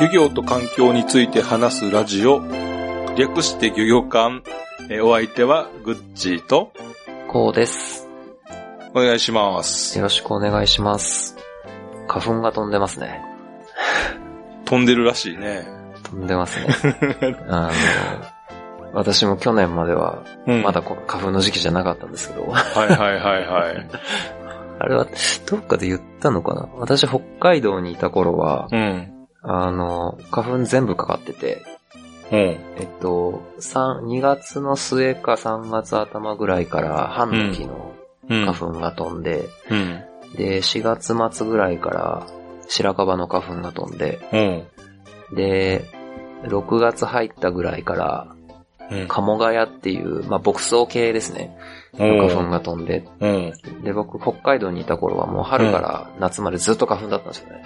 漁業と環境について話すラジオ、略して漁業館。えーお相手はグッチーとこうです。お願いします。よろしくお願いします。花粉が飛んでますね。飛んでるらしいね。飛んでますね。あの、私も去年までは、うんまだ花粉の時期じゃなかったんですけど、はいはいはいはい。あれは、どっかで言ったのかな？私北海道にいた頃は、うん。あの、花粉全部かかってて、うん。えっと、3、2月の末か3月頭ぐらいから半の木のうん。花粉が飛んで、うん。で、4月末ぐらいから白樺の花粉が飛んで、うん。で、6月入ったぐらいから、うん。鴨ヶ谷っていう、まあ、牧草系ですね。花粉が飛んで、うん。で、僕、北海道にいた頃はもう春から夏までずっと花粉だったんですよね。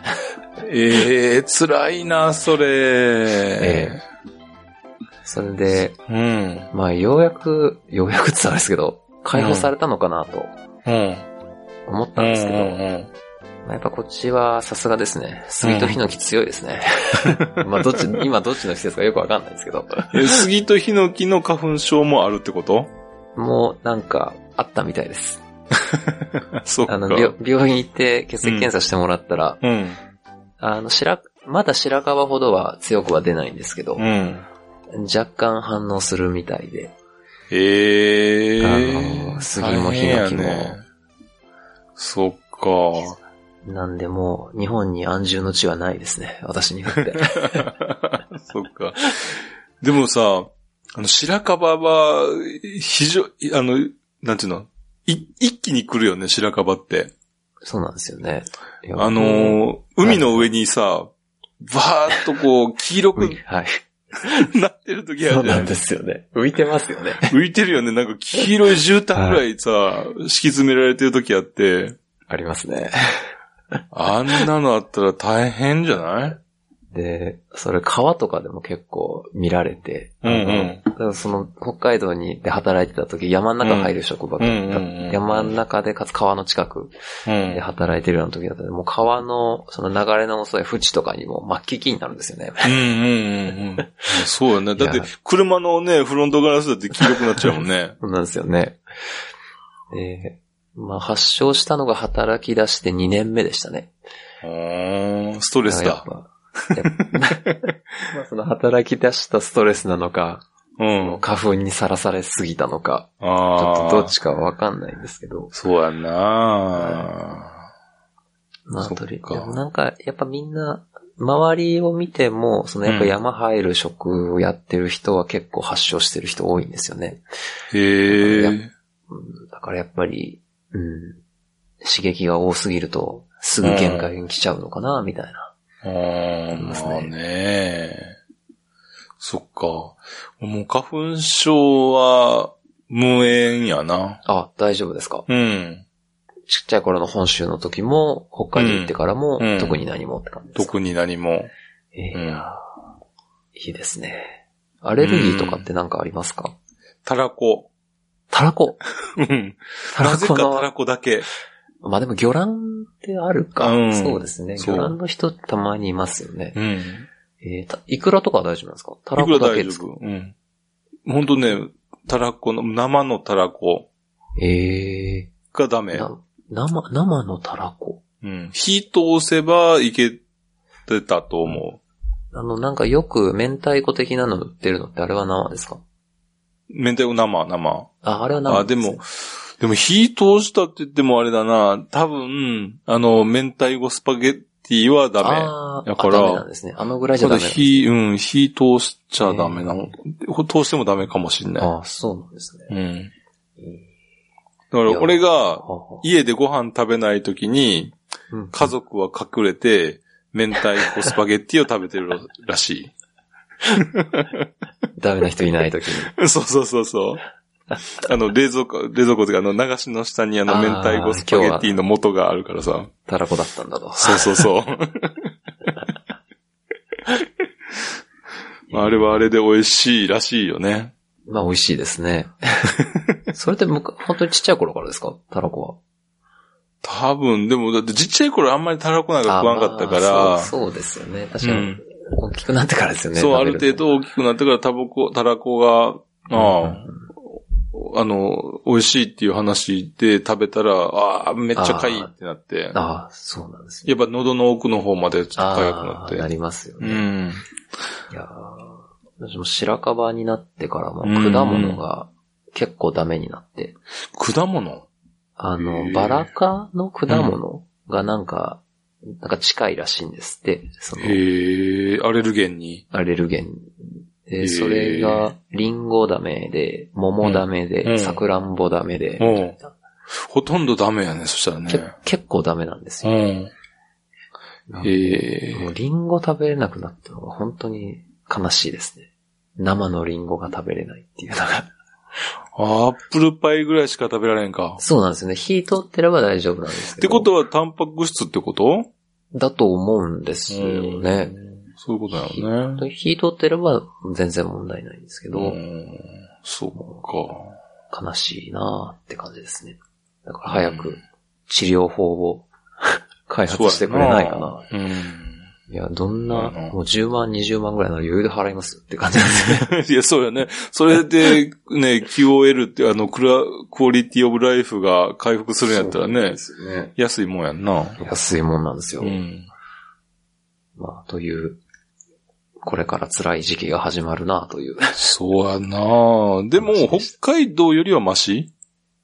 ええー、辛いな、それ。えそれで、うん。まあ、ようやく、ようやくって言ったらあれですけど、解放されたのかなとうん。思ったんですけど、うんうんまあやっぱこっちはさすがですね。杉とヒノキ強いですね。まあ、どっち、今どっちの季節かよくわかんないんですけど、え杉とヒノキの花粉症もあるってこと？もうなんか、あったみたいです。そっか。あの、病病院行って血液検査してもらったら、うん。あの、白、まだ白樺ほどは強くは出ないんですけど、うん。若干反応するみたいで、ええあー。の杉もヒノキもそっか。なんでもう日本に安住の地はないですね、私にとって。そっか。でもさ、あの、白樺は、非常、あの、なんていうの？い一気に来るよね、白樺って。そうなんですよね。あのー海の上にさ、バーっとこう、黄色くはい。なってる時あるそうなんですよね。浮いてますよね。浮いてるよね。なんか黄色い絨毯ぐらいさ、敷き詰められてる時あって、ありますね。あんなのあったら大変じゃない？で、それ川とかでも結構見られて、うんうんその北海道にで働いてた時山の中入る職場だった、うんうんうんうん山の中でかつ川の近くうんで。働いてるような時だったんで、もう川のその流れの遅い淵とかにも末期期になるんですよね。うんうんうんうん。そうよね。だって車のね、フロントガラスだって黄色くなっちゃうもんね。そうなんですよね。で、まあ発症したのが働き出して2年目でしたね。ストレスだ。まあその働き出したストレスなのか、うん。花粉にさらされすぎたのか、ちょああ。っとどっちかはわかんないんですけど。そうやんなまあ、そっかとりでもなんか、やっぱみんな、周りを見ても、そのやっぱ山入る職をやってる人は結構発症してる人多いんですよね。へえ。うんだからやっぱり、うん、刺激が多すぎると、すぐ限界に来ちゃうのかな、みたいな。ああ、まあね。そっか。もう花粉症は無縁やな。あ、大丈夫ですか？うん。ちっちゃい頃の本州の時も、北海道行ってからも、うん特に何もって感じですか、特に何も。いやーいいですね。アレルギーとかって何かありますか、たらこ。タラコ。うん。タラなぜかたらこだけ。まあでも魚卵ってあるか。うんそうですね。そう魚卵の人たまにいますよね。うん。えーたイクラとかは大丈夫なんですか？タラいくらコだけです丈夫。うん。ほんとね、たらこの、生のたらこえー、がダメ。な生、生のタラコ。うん。火通せばいけてたと思あの、なんかよく明太子的なの売ってるのってあれは生ですか？う。明太子生、生。あ、あれは生あ、でも、でも火通したって言ってもあれだな。多分、あの、明太子スパゲッティはダメ。だからあダメなんですね。あのぐらいじゃダメね火、うん、火通しちゃダメなの。通してもダメかもしんない。ああ、そうなんですね。うん。えだから俺ーが家でご飯食べないときに、うん家族は隠れて、明太子スパゲッティを食べてるらし ダメな人いない時に。い。そうそうそうそう。あの、冷蔵庫、冷蔵庫というか、あの、流しの下にあの、明太子スパゲッティの素があるからさ。たらこだったんだと。そうそうそう。まああれはあれで美味しいらしいよね。まあ美味しいですね。それってむか本当にちっちゃい頃からですか？たらこは。多分、でも、だってちっちゃい頃あんまりたらこなんか食わんかったかあまら、あそうですよね。確かに、うん大きくなってからですよね。そう、ある程度大きくなってからタバコ、たらこが、ああ、あの、美味しいっていう話で食べたら、ああ、めっちゃかいってなって、ああ、そうなんですね。やっぱ喉の奥の方までちょっと痒くなって。なりますようね。ん。いやー私も白樺になってからもうん果物が結構ダメになって、果物？あのバラ科の果物がなんか、なんか近いらしいんですって、その、へえ、アレルゲンに？アレルゲン。で、それが、リンゴダメで、桃ダメうんで、さくらんぼダメで、うんみたいなほとんどダメやね、そしたらけね。結構ダメなんですよ。うん。へえ。もうリンゴ食べれなくなったのが本当に悲しいですね。生のリンゴが食べれないっていうのが。アップルパイぐらいしか食べられんか。そうなんですよね。火通ってれば大丈夫なんですけど。ってことは、タンパク質ってこと？だと思うんですよね。そういうことだよね。火通ってれば全然問題ないんですけど、うん。そうか。悲しいなーって感じですね。だから早く治療法を 開発してくれないかな。うん。いや、どんな、うんもう10万、20万ぐらいなら余裕で払いますよって感じなんですね。いや、そうよね。それで、ね、QOL って、あの、クラ、クオリティオブライフが回復するんやったらね、ね。安いもんやんな。安いもんなんですよ。うん。まあ、という、これから辛い時期が始まるなという。そうやなでも、北海道よりはマシ？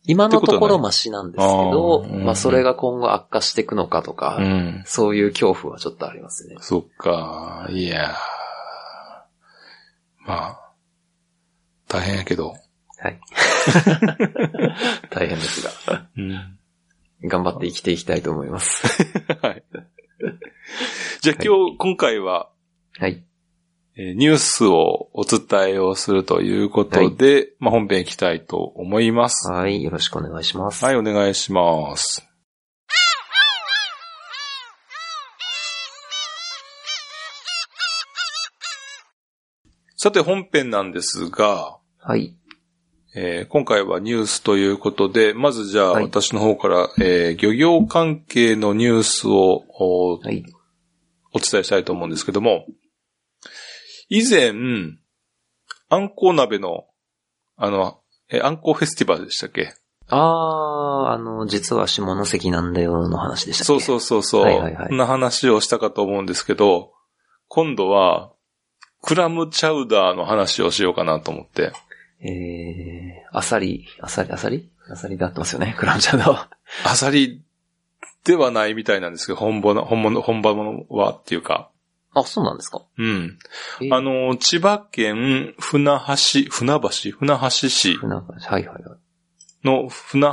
今のところマシなんですけど、あーうんまあそれが今後悪化していくのかとか、ん。そういう恐怖はちょっとありますね。そっか。いやーまあ、大変やけど。はい。大変ですが、うん。頑張って生きていきたいと思います。はい。じゃあ今日、今回は、はい。えーニュースをお伝えをするということで、まあ本編行きたいと思います。はい。よろしくお願いします。はい、お願いします。さて本編なんですが、はい。えー今回はニュースということで、まずじゃあはい私の方から、えー漁業関係のニュースをおはい。お伝えしたいと思うんですけども、以前、あんこう鍋の、あの、え、あんこうフェスティバルでしたっけ？あー、あの、実は下関なんだよの話でしたっけ？そうそうそうそう。はいはいはいそんな話をしたかと思うんですけど、今度は、クラムチャウダーの話をしようかなと思って。えー、アサリ、アサリ、アサリ？アサリで合ってますよね、クラムチャウダーは。アサリではないみたいなんですけど、本物、本物、本場物はっていうか。あ、そうなんですか？うん。えーあの、千葉県船橋、船橋、船橋市なんかはいはいはい。の船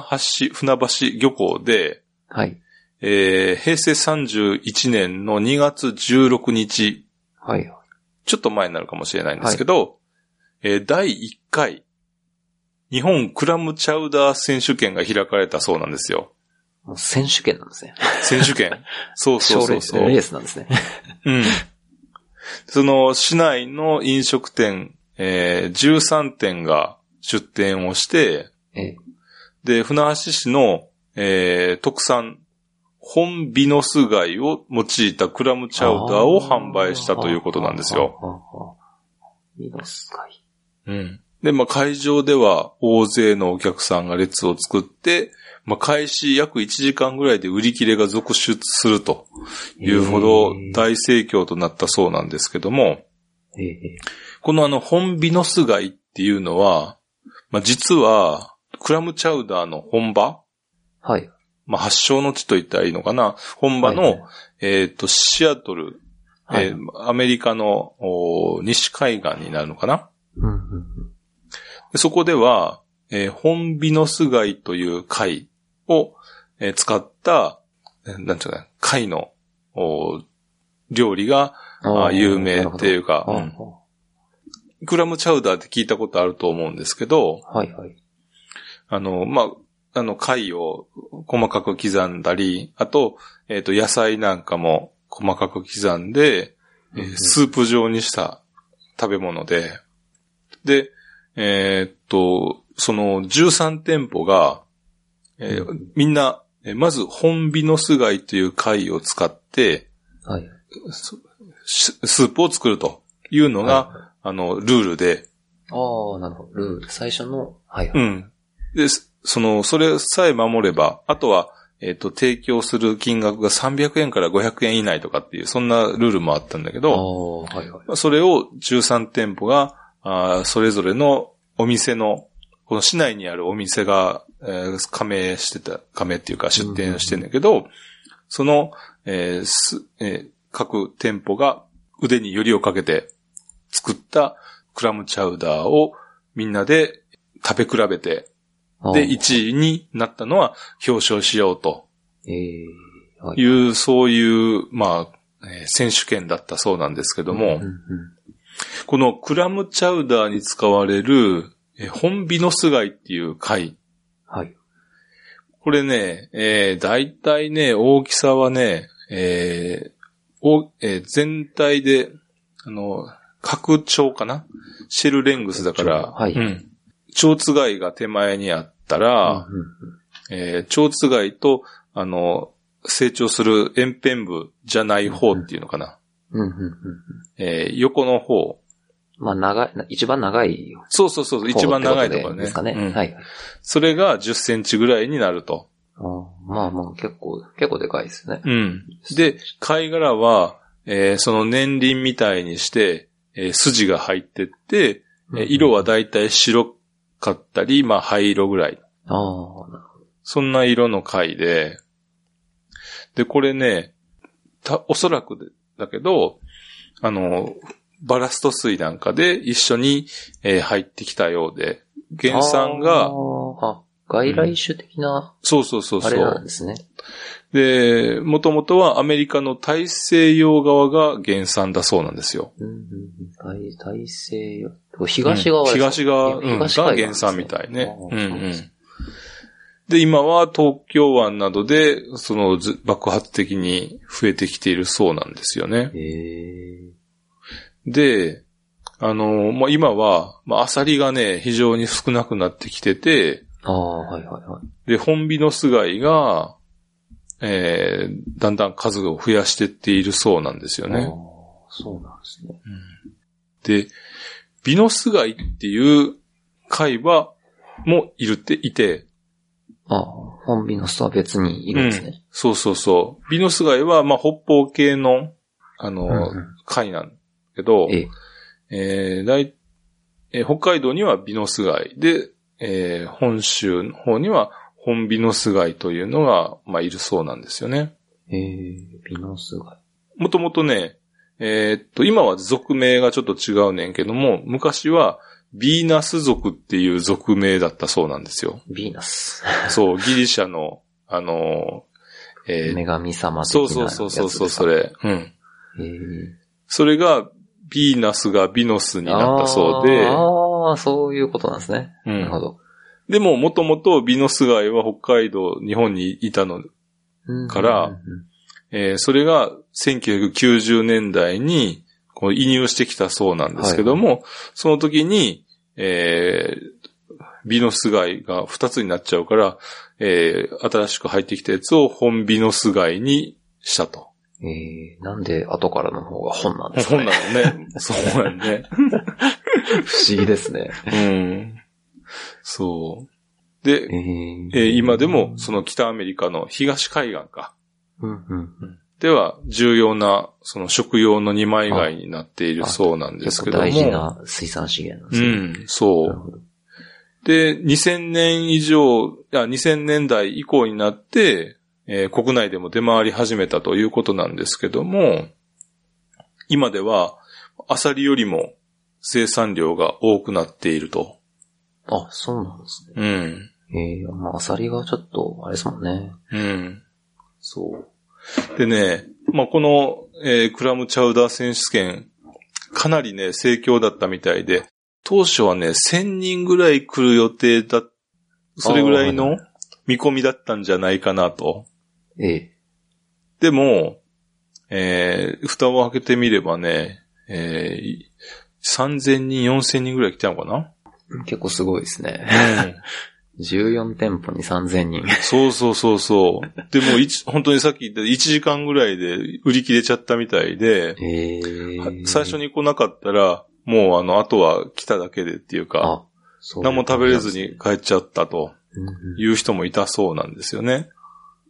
橋、船橋漁港で、はい。えー平成31年の2月16日、はいはい。ちょっと前になるかもしれないんですけど、えー第1回、日本クラムチャウダー選手権が開かれたそうなんですよ。もう選手権なんですね。選手権？そうそうそうそう。賞レースなんですね。うん。その市内の飲食店、えー13店が出店をして、えで、船橋市の、えー特産、本ビノス貝を用いたクラムチャウダーを販売したということなんですよ。よ。いいですかい。うん。で、まあ、会場では大勢のお客さんが列を作って、まあ、開始約1時間ぐらいで売り切れが続出するというほど大盛況となったそうなんですけども、ええ。このあの、本ビノス貝っていうのは、まあ、実は、クラムチャウダーの本場はい。まあ、発祥の地と言ったらいいのかな本場の、はいはい。えっ、と、シアトル、はい。えーアメリカのお西海岸になるのかなうんうんうん。でそこでは、えー本ビノス貝という貝を、えー使った、えーなんていうかな、貝のお料理が有名っていうか、うん。クラムチャウダーって聞いたことあると思うんですけど、はいはい。あの、まあ、あの、貝を細かく刻んだり、あと、えっ、と、野菜なんかも細かく刻んで、えースープ状にした食べ物で、で、えーっと、その13店舗が、えーみんな、えーまず、本ビノス貝という貝を使って、はい。しスープを作るというのが、はあの、ルールで、ああ、なるほど。ルール。最初の、はい。はい。うん。で、そその、それさえ守れば、あとは、えっ、と、提供する金額が300円から500円以内とかっていう、そんなルールもあったんだけあど、あ、はいはい。まあそれを13店舗が、あーそれぞれのお店の、この市内にあるお店が、えー加盟してた、加盟っていうか出店してんだけど、その、えーすえー各店舗が腕によりをかけて作ったクラムチャウダーをみんなで食べ比べて、で、1位になったのは表彰しようと。ええはい。い。う、そういう、まあ、えー選手権だったそうなんですけども、うんうんこのクラムチャウダーに使われる、えー本ビノス貝っていう貝。はい。これね、えー、大体ね、大きさはね、えーおえー全体で、あの、拡張かな？シェルレングスだから、はいうん。蝶つ貝が手前にあったら、うんうんえー、蝶つ貝と、あの、成長する円辺部じゃない方っていうのかな。うんうんうんうん。えー横の方。まあ、長い、一番長いそうそうそう、一番長いところね。ですかね。うんはい。それが10センチぐらいになると。あーまあまあ、結構、結構でかいですね。うん。で、貝殻は、えーその年輪みたいにして、えー筋が入ってって、えー色はだいたい白かったり、まあ灰色ぐらい。ああ、なるほそんな色の貝で、で、これね、た、おそらくでだけど、あの、バラスト水なんかで一緒に、えー入ってきたようで、ど。原産あが、外来種的な、そうそうそうそあれなんう。ですね。で、もともとはアメリカの大西洋側が原産だそうなんですよ。うんうんうん。大、大西洋。東側うん東側、うん、が原産みたいね。うんうんで今は東京湾などで、そのず爆発的に増えてきているそうなんですよね。へえ。で、あの、まあ、今は、まあ、アサリがね、非常に少なくなってきてて、ああ、はいはいはい。で、本ビノス貝が、えー、だんだん数を増やしていっているそうなんですよああね。そうなんですね。で、ビノス貝っていう貝は、もいるっていて、ああ、本ビノスとは別にいるんですね。そうそうそう。ビノス貝は、まあ、北方系の、あの、うんうん貝なんだけど、ええ。えーだいえー北海道にはビノス貝で、えー本州の方には本ビノス貝というのが、まあ、いるそうなんですよね。ええ、ビノス貝。もともとね、えーっと、今は属名がちょっと違うねんけども、昔はビーナス族っていう属名だったそうなんですよ。ビーナス。そう、ギリシャの、あのーえー女神様的なそうそうそうそうそう、それ。うん。ええそれが、ビーナスがビノスになったそうで、ああ、そういうことなんですね。うんなるほど。でも、もともとビノス貝は北海道、日本にいたの、うんからそれが1990年代にこう移入してきたそうなんですけども、その時に、えービノス貝が2つになっちゃうから、えー新しく入ってきたやつを本ビノス貝にしたと。ええなんで後からの方が本なんですか本ね。なのね。そうやね。不思議ですね。うん。そう。で、えええー今でもその北アメリカの東海岸か。うんうんうん。では重要なその食用の二枚貝になっているそうなんです結けども。構大事な水産資源なんですうね。ん、そう。で、2000年以上、いや、2000年代以降になって、えー国内でも出回り始めたということなんですけども、今では、アサリよりも生産量が多くなっていると。あ、そうなんですね。うん。ええまあ、アサリがちょっと、あれですもんね。うん。そう。でね、まあ、この、えークラムチャウダー選手権、かなりね、盛況だったみたいで、当初はね、1000人ぐらい来る予定だ、それぐらいあの見込みだったんじゃないかなと。ええ。でも、えー、蓋を開けてみればね、えー、3000人、4000人ぐらい来たのかな？結構すごいですね。うん。14店舗に3000人。そうそうそうそう。でも、本当にさっき言った1時間ぐらいで売り切れちゃったみたいで、ええ。最初。に来なかったら、もうあの、あとは来ただけでっていうか、う。何も食べれずに帰っちゃったと。いう人もいたそうなんですよね。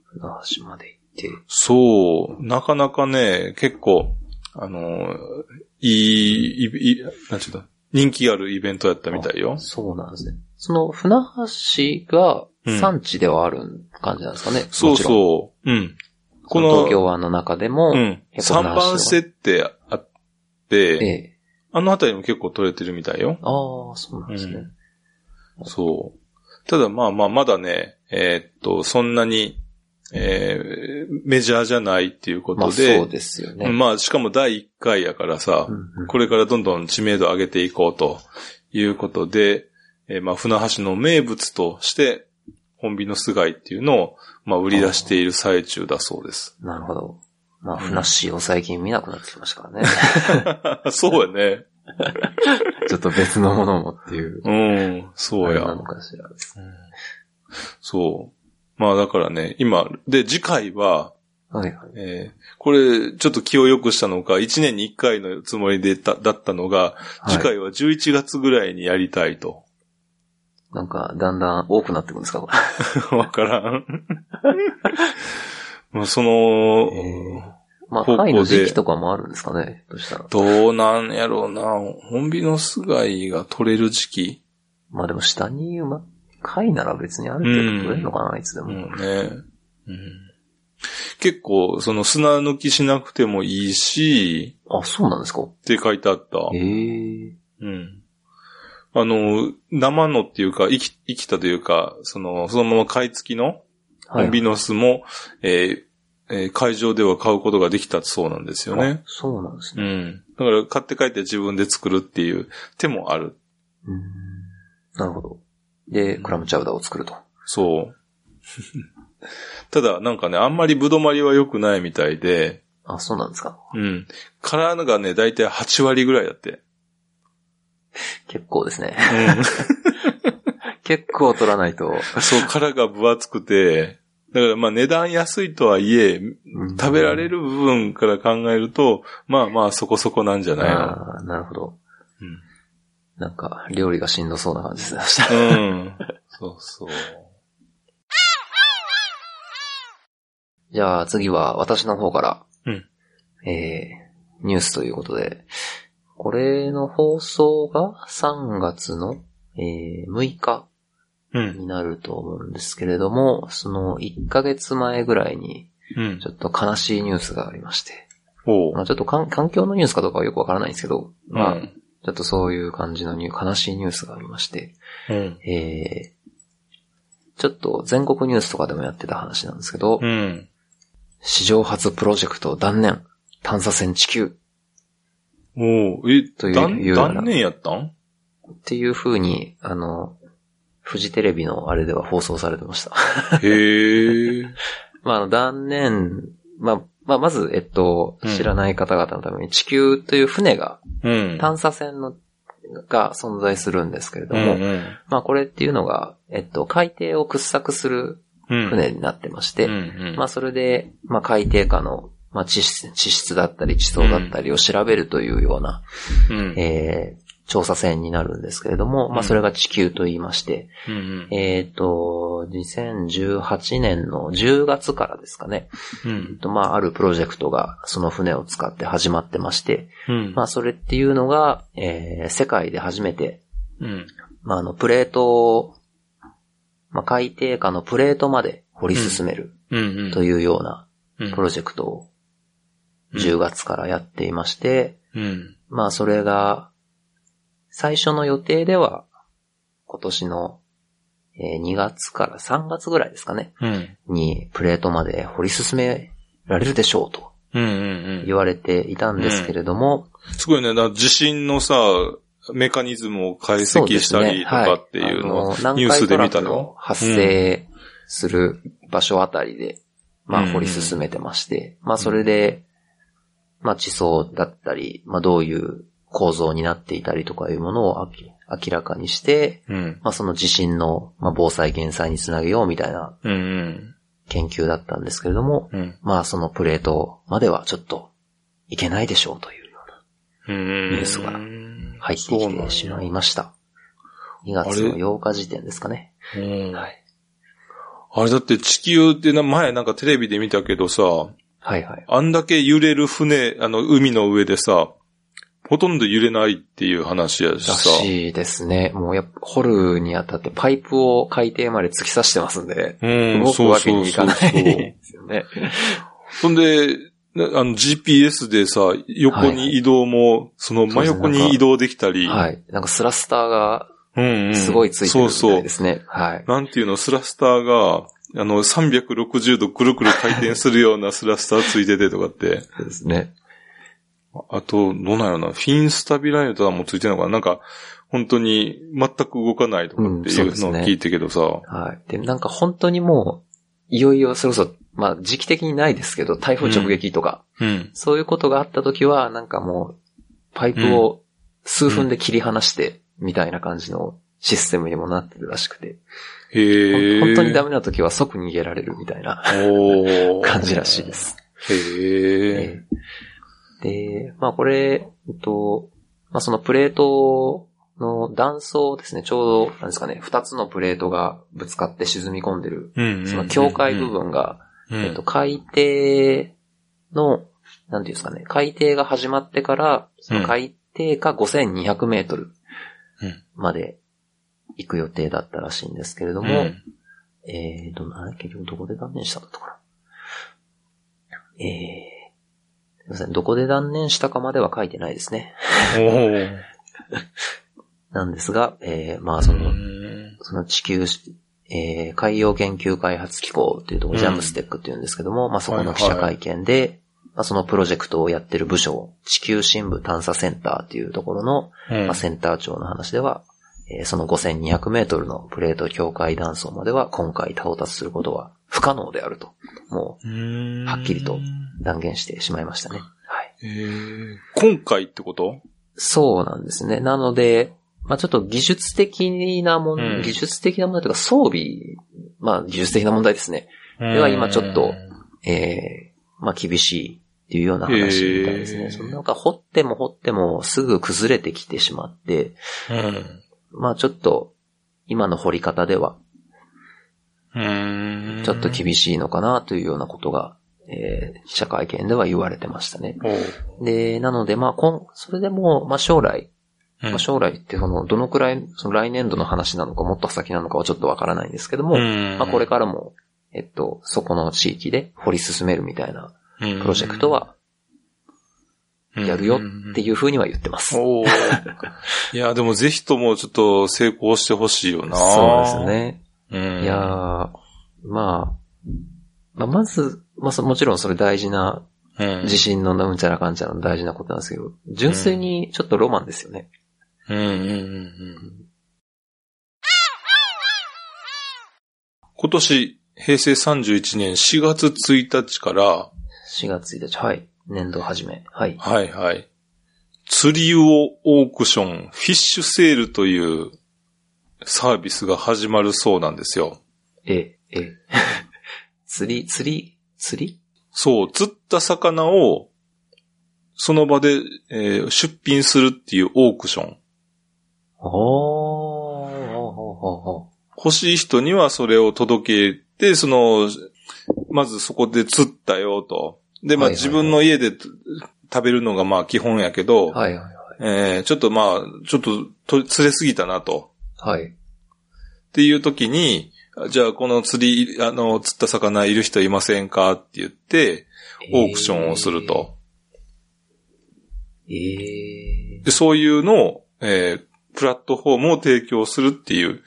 船橋まで行って。そう、なかなかね、結構、あの、いい、いい、なんちゅうの、人気あるイベントやったみたいよ。そうなんですね。その、船橋が産地ではある感じなんですかね？そうう。そう。うん。ここのの、東京湾の中でも、うん。3結構船橋番設定あって、ええ。あの辺りも結構取れてるみたいよ。ああ、そうなんですね。そう。ただまあまあ、まだね、えーっと、そんなに、えーメジャーじゃないっていうこまあとで、そうですよね。まあ、しかも第1回やからさ、うんうんこれからどんどん知名度上げていこうということで、えーまあ、船橋の名物として、本美の菅井っていうのを、まあ、売り出している最中だそうです。なるほど。まあ、ふなっしーを最近見なくなってきましたからね。そうやね。ちょっと別のものもっていう。うん、そうやな。のかしら。そう。まあ、だからね、今、で、次回は、はいはい。えーこれ、ちょっと気を良くしたのか、1年に1回のつもりでただったのが、次回は11月ぐらいにやりたいと。なんか、だんだん多くなってくるんですか、これ。わからん。まあその、まあ、会の時期とかもあるんですかね、としたら。どうなんやろうな。本美の菅井が取れる時期？まあでも下に、ま、会なら別にある程度取れるのかな、いつでも。うんね。うん結構、その砂抜きしなくてもいいし、あ、そうなんですかって書いてあった。ええうん。あの、生のっていうか、生き、生きたというか、その、そのまま買い付きの、はい。ビノスも、えーえー会場では買うことができたそうなんですよねあ。そうなんですね。うん。だから買って帰って自分で作るっていう手もある。うんなるほど。で、クラムチャウダーを作ると。そう。ただ、なんかね、あんまりぶどまりは良くないみたいで、あ、そうなんですか。うん。殻がね、だいたい8割ぐらいだって。結構ですね。うん。結構取らないと。そう、殻が分厚くて、だからまあ値段安いとはいえ、うん食べられる部分から考えると、まあまあそこそこなんじゃないの。ああ、なるほど。うんなんか、料理がしんどそうな感じでした。うん。そうそう。じゃあ次は私の方から、うんえー、ニュースということで、これの放送が3月の、えー、6日うん。になると思うんですけれども、その1ヶ月前ぐらいにうんちょ。っと悲しいニュースがありまして、おうまあ、ちょっとかん環境のニュースかどうかはよくわからないんですけど、まあ、うんちょっとそういう感じのニュー悲しいニュースがありまして、うん。えー、ちょっと全国ニュースとかでもやってた話なんですけど、うん。史上初プロジェクト断念。探査船地球おうえ、という断念やったん？っていう風に、あの、フジテレビのあれでは放送されてました。へえ。まあ、断念、まあ、まあ、まず、えっとうん、知らない方々のために地球という船が、うん。探査船の、が存在するんですけれどうんも、うんまあ、これっていうのが、えっと、海底を掘削するうん。船になってまして、うんうんまあ、それで、まあ、海底下の、まあ、地質、地質だったり地層だったりを調べるというような、うんえー調査船になるんですけれども、まあ、それが地球と言いまして、うんうん。えっ、と、2018年の10月からですかね、うん。とまあ、あるプロジェクトがその船を使って始まってまして、うん。まあ、それっていうのが、えー世界で初めて、うん。まあ、あの、プレートを、まあ、海底下のプレートまで掘り進めるというようなうん。プロジェクトをうん。10月からやっていまして、うん。まあそれが、最初の予定では、今年のえー2月から3月ぐらいですかね、うん。にプレートまで掘り進められるでしょうと。うんうん言われていたんですけれども、すごいね。地震のさ、メカニズムを解析したりとかっていうのをニュースで見たの？発生する場所あたりで、まあ掘り進めてまして、まあそれで、まあ地層だったり、まあどういう構造になっていたりとかいうものを明明らかにして、うん。まあその地震の、まあ、防災減災につなげようみたいなうんうん。研究だったんですけれども、うん。まあそのプレートまではちょっといけないでしょうというようなうん。ニュースが入ってきてしまいました。2月の8日時点ですかね。うんはい。あれだって地球ってな、前なんかテレビで見たけどさ、はいはい。あんだけ揺れる船、あの、海の上でさ、ほとんど揺れないっていう話やしらさ。しいですね。もうやっぱ掘るにあたってパイプを海底まで突き刺してますんで、うん、動くわけにいかないそうそうそうですよね。そんで、なあの GPS でさ、横に移動も、その真横に移動できたり、はい。なんかスラスターがうんうん、すごいついてるみたそうそういで。すね。はい。なんていうの、スラスターが、あの、360度くるくる回転するようなスラスターついててとかって。そうですね。あと、どうなんやろな、フィンスタビライザーもついてるのかななんか、本当に全く動かないとかってうんいうのを聞いたけどさ。はい。で、なんか本当にもう、いよいよそろそろ、まあ時期的にないですけど、台風直撃とか、うん。そういうことがあった時は、なんかもう、パイプを数分で切り離して、みたいな感じのシステムにもなってるらしくて、へえ。本当にダメな時は即逃げられるみたいな 感じらしいで。す。へえ。で、まあこれ、えっと、まあそのプレートの断層ですね、ちょうど、なんですかね、二つのプレートがぶつかって沈み込んでる、うん。その境界部分が、うん、えっと、海底の、なんていうんですかね、海底が始まってから、その海底か5200メートルうん。まで行く予定だったらしいんですけれどうん、も、えーと、あれ結局どこで断念したんだったかな。えー、すいません、どこで断念したかまでは書いてないですね。なんですが、えー、まあその、うん。その地球、えー、海洋研究開発機構っていうところ、うん。ジャムステックっていうんですけども、まあそこの記者会見で、まあそのプロジェクトをやってる部署、地球深部探査センターっていうところの、うん。まあ、センター長の話では、えーその5200メートルのプレート境界断層までは今回到達することは不可能であると、もうんはっきりとう断言してしまいましたね。はい。今回ってこと？そうなんですね。なので、まあちょっと技術的なもん、うん技術的な問題というか装備、まあ技術的な問題ですね。では今ちょっとええまあ厳しいっていうような話みたいですね。そのなんか掘っても掘ってもすぐ崩れてきてしまって、うん。まあちょっと今の掘り方ではうん。ちょっと厳しいのかなというようなことが、えー、記者会見では言われてましたね。で、なのでまあ今、それでも、まあ将来、うんまあ、将来ってその、どのくらい、その来年度の話なのかもっと先なのかはちょっとわからないんですけども、うんまあこれからも、えっと、そこの地域で掘り進めるみたいなプロジェクトはやるよっていうふうには言ってます。いや、でもぜひともちょっと成功してほしいよな そうです。ね。うん。いやー、まあ、まあ、まず、まあそ、もちろんそれ大事な、うん。地震のうんちゃらかんちゃらの大事なことなんですけど、純粋にちょっとロマンですよね。うんうんうんうん。今年、平成31年4月1日から、4月1日、はい。年度始め。はい。はいはい。釣り魚オークション、フィッシュセールというサービスが始まるそうなんですよ。え、え。釣り、釣り、釣り？そう、釣った魚を、その場で、えー出品するっていうオークション。おー、ほうほうほうほ欲しい人にはそれを届けて、その、まずそこで釣ったよと。で、まあはいはいはい自分の家で食べるのがまあ基本やけど、うはいはいえーちょっとまあ、ちょっとと釣れすぎたなと。はい。はい。っていう時に、じゃあこの釣り、あの、釣った魚いる人いませんか？って言って、オークションをすると。えー。えで、そういうのを、えープラットフォームを提供するっていう、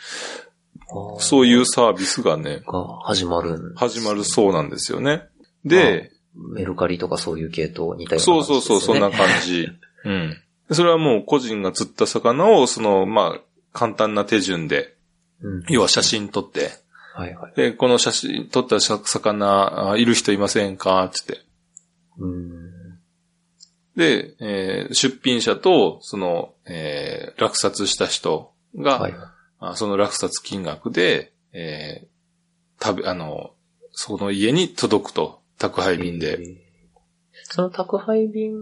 ー、そういうサービスがね、が始まるんです始まるそうなんですよね。で、メルカリとかそういう系統似たようなそう。そうそう、そんな感じ。うん。それはもう個人が釣った魚を、その、まあ、簡単な手順で、うん。要は写真撮って、はいはい。で、この写真、撮ったさ魚、あいる人いませんか？つって。うん。で、えー出品者と、その、えー落札した人が、はい。あその落札金額で、えー食べ、あの、その家に届くと、宅配便で。えーその宅配便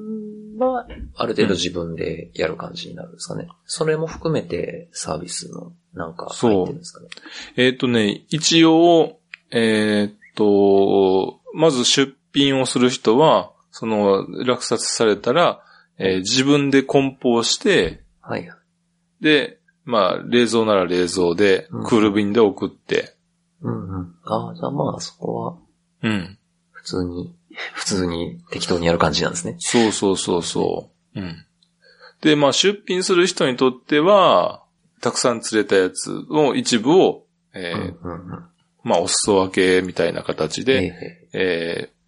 は、ある程度自分でやる感じになるんですかね。それも含めてサービスのなんか入ってるんですかね。えっ、とね、一応、えっ、と、まず出品をする人は、その、落札されたら、えー自分で梱包して、はい。で、まあ、冷蔵なら冷蔵でうん、クール便で送って、うんうん。ああ、じゃあまあそこはうん。普通に、普通に適当にやる感じなんですね。そうそうそうそう。うん。で、まあ、出品する人にとっては、たくさん釣れたやつの一部を、えーうんうんうん。まあ、お裾分けみたいな形で、ええー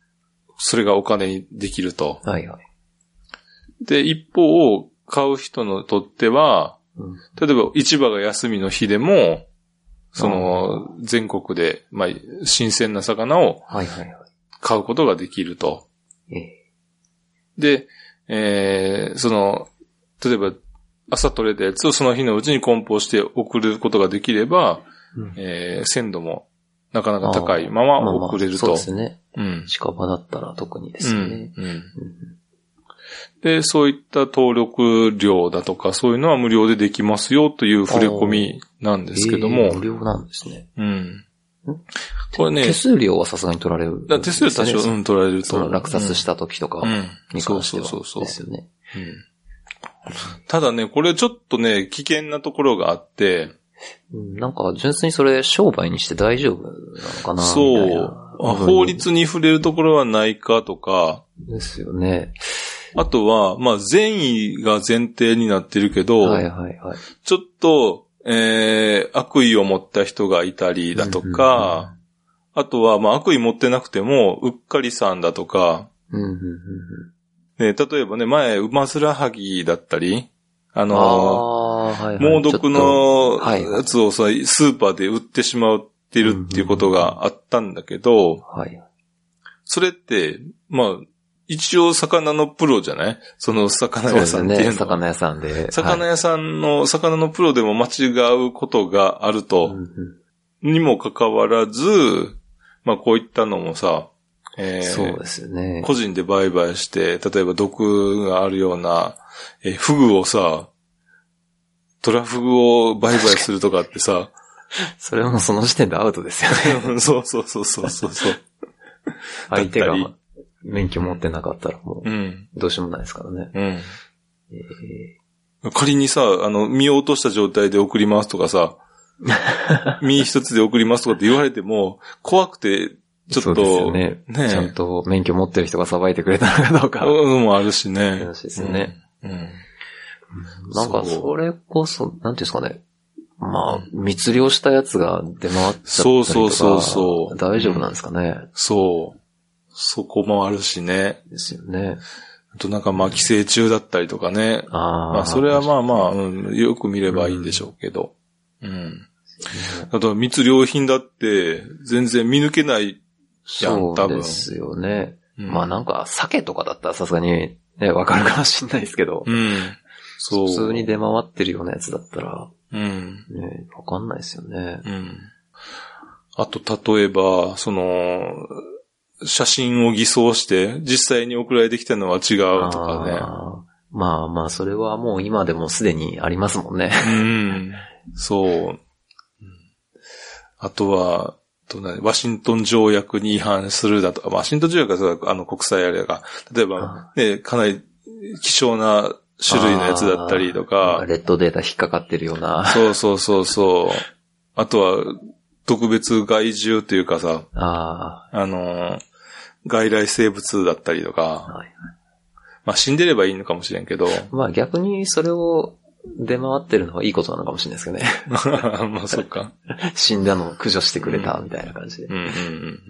それがお金にできると。えはいはい。で、一方、買う人のとっては、うん例えば市場が休みの日でも、その、全国で、まあ、新鮮な魚をはいはいはい。買うことができると。ええで、えーその、例えば、朝取れたやつをその日のうちに梱包して送ることができれば、うんえー鮮度もなかなか高いまままあまあ送れるとそうで。すね。うん。近場だったら特にですよね。うんうんうんで、そういった登録料だとか、そういうのは無料でできますよという触れ込みなんですけどもええ、無料なんですね。うん。これね手、数料はさすがに取られる。だ手数料多少、うん、取られると。落札した時とかうん。にそう関してはそうそうそう。ですよね。うんただね、これちょっとね、危険なところがあって、うんなんか純粋にそれ商売にして大丈夫なのかなそう、あ法律に触れるところはないかとか、ですよね。あとは、まあ、善意が前提になってるけど、はいはいはい。ちょっと、えー、悪意を持った人がいたりだとか、あとは、まあ、悪意持ってなくても、うっかりさんだとか、ね、例えばね、前、馬面はぎだったり、あうん。の、はいはい猛毒のはいはいやつをさ、スーパーで売ってしまってるっていうことがあったんだけど、はい。それって、まあ、一応魚のプロじゃない？その魚屋。さんっていうのは。魚屋さんで。魚屋さんの、魚のプロでも間違うことがあるはいとにもかかわらず、まあこういったのもさ、えーそうですよね。個人で売買して、例えば毒があるような、えーフグをさ、トラフグを売買するとかってさ、それはもうその時点でアウトですよね。そ うそうそうそうそうそう。相手が免許持ってなかったらもうどうしようもないですからね。うん。え仮にさ、あの、身を落とした状態で送りますとかさ、身一つで送りますとかって言われても、怖くて、ちょっそうですねねちゃんと免許持ってる人がさばいてくれたのかどうか。うん、もあるしね。話ですよね。うん。うん。なんかそれこそ、なんていうんですかね。まあ、密漁したやつが出回っちゃったりとか。そうそうそうそう大丈夫なんですかね。そう。そこもあるしね。ですよね。あとなんかまあ寄生虫だったりとかね。ああ。まあそれはまあまあ、うん、よく見ればいいんでしょうけど。うん。あと密漁品だって全然見抜けない。やんそ多分うですよね。うんまあなんか、鮭とかだったらさすがにね、わかるかもしれないですけど、うん。そう。普通に出回ってるようなやつだったら、うん。ね、わかんないですよね。うん。あと、例えば、その、写真を偽装して、実際に送られてきたのは違うとかね。あーまあまあ、それはもう今でもすでにありますもんね。うん。そう。うんあとは、とねワシントン条約に違反するだとか、ワシントン条約はあの国際あれが、例えば、ね、かなり希少な種類のやつだったりとあかー、レッドデータ引っかかってるような。そうそうそうそう。あとは、特別害獣というかさ、ああの、外来生物だったりとあ、か、はい。まあ死んでればいいのかもしれんけど、まあ逆にそれを出回ってるのはいいことなのかもしれないですけどね。まあそっか。死んだのを駆除してくれたみたいな感じで。うんうんうんうん。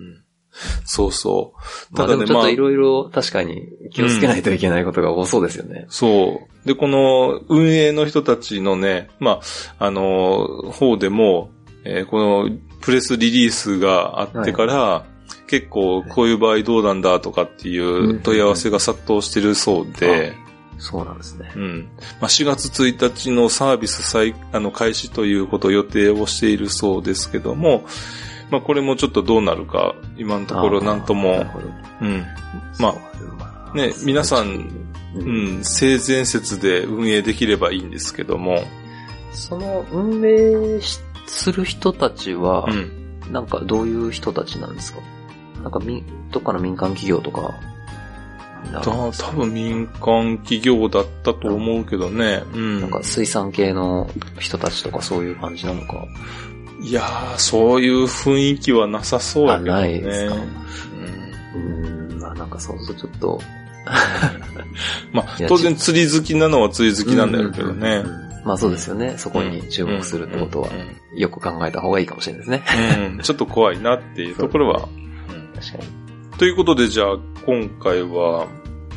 そうそう。まあでもちょっといろいろ確かに気をつけないといけないことが多そうですよね。そう。で、この運営の人たちのね、まあ、あの、方でも、えーこのプレスリリースがあってから、結構こういう場合どうなんだとかっていう問い合わせが殺到してるそうで、そうなんですね。うん。まあ、4月1日のサービス再、あの、開始ということを予定をしているそうですけども、まあ、これもちょっとどうなるか、今のところなんとも。うん。まあね皆さん、うん、性善説で運営できればいいんですけども、その運営しする人たちは、うん。なんかどういう人たちなんですか？なんかみ、どっかの民間企業とか、なた多分民間企業だったと思うけどね。うん。なんか水産系の人たちとかそういう感じなのか。いやー、そういう雰囲気はなさそうやけどね。あないですかうんうーん、まあなんかそうするとちょっと、まあ当然釣り好きなのは釣り好きなんだけどね。まあそうですよね。そこに注目するってことはよく考えた方がいいかもしれないですね。うんちょっと怖いなっていうところは。うん確かに。ということで、じゃあ、今回は、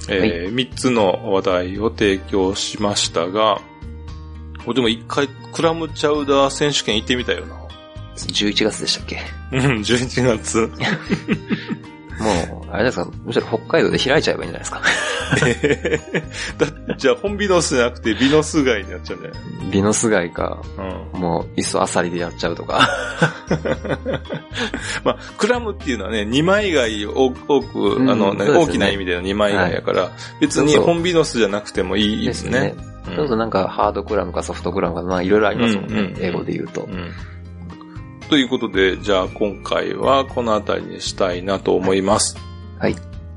えー、3つの話題を提供しましたが、これでも一回、クラムチャウダー選手権行ってみたよな。11月でしたっけ？うん、11月。もう、あれですか、むしろ北海道で開いちゃえばいいんじゃないですか？だじゃあ、本ビノスじゃなくて、ビノス街になっちゃうんだよ。ビノス街か、うん。もう、いっそアサリでやっちゃうとか。まあ、クラムっていうのはね、二枚貝を多く、うんあの、ね大きな意味での二枚貝やから、別にそうそう本ビノスじゃなくてもいいですね。うんそうそうなんかハードクラムかソフトクラムか、まあいろいろありますもんね。うんうん英語で言うと。うんということで、じゃあ今回はこの辺りにしたいなと思います。はい。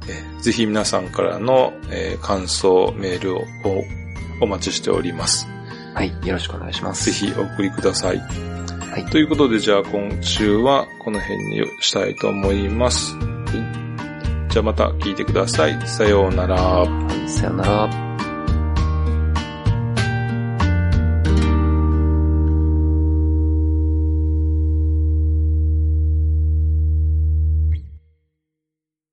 えーぜひ皆さんからの、えー感想、メールをおお待ちしております。はい。よろしくお願いします。ぜひお送りください。はい。ということで、じゃあ今週はこの辺にしたいと思います。じゃあまた聞いてください。さようなら。はいさよなら。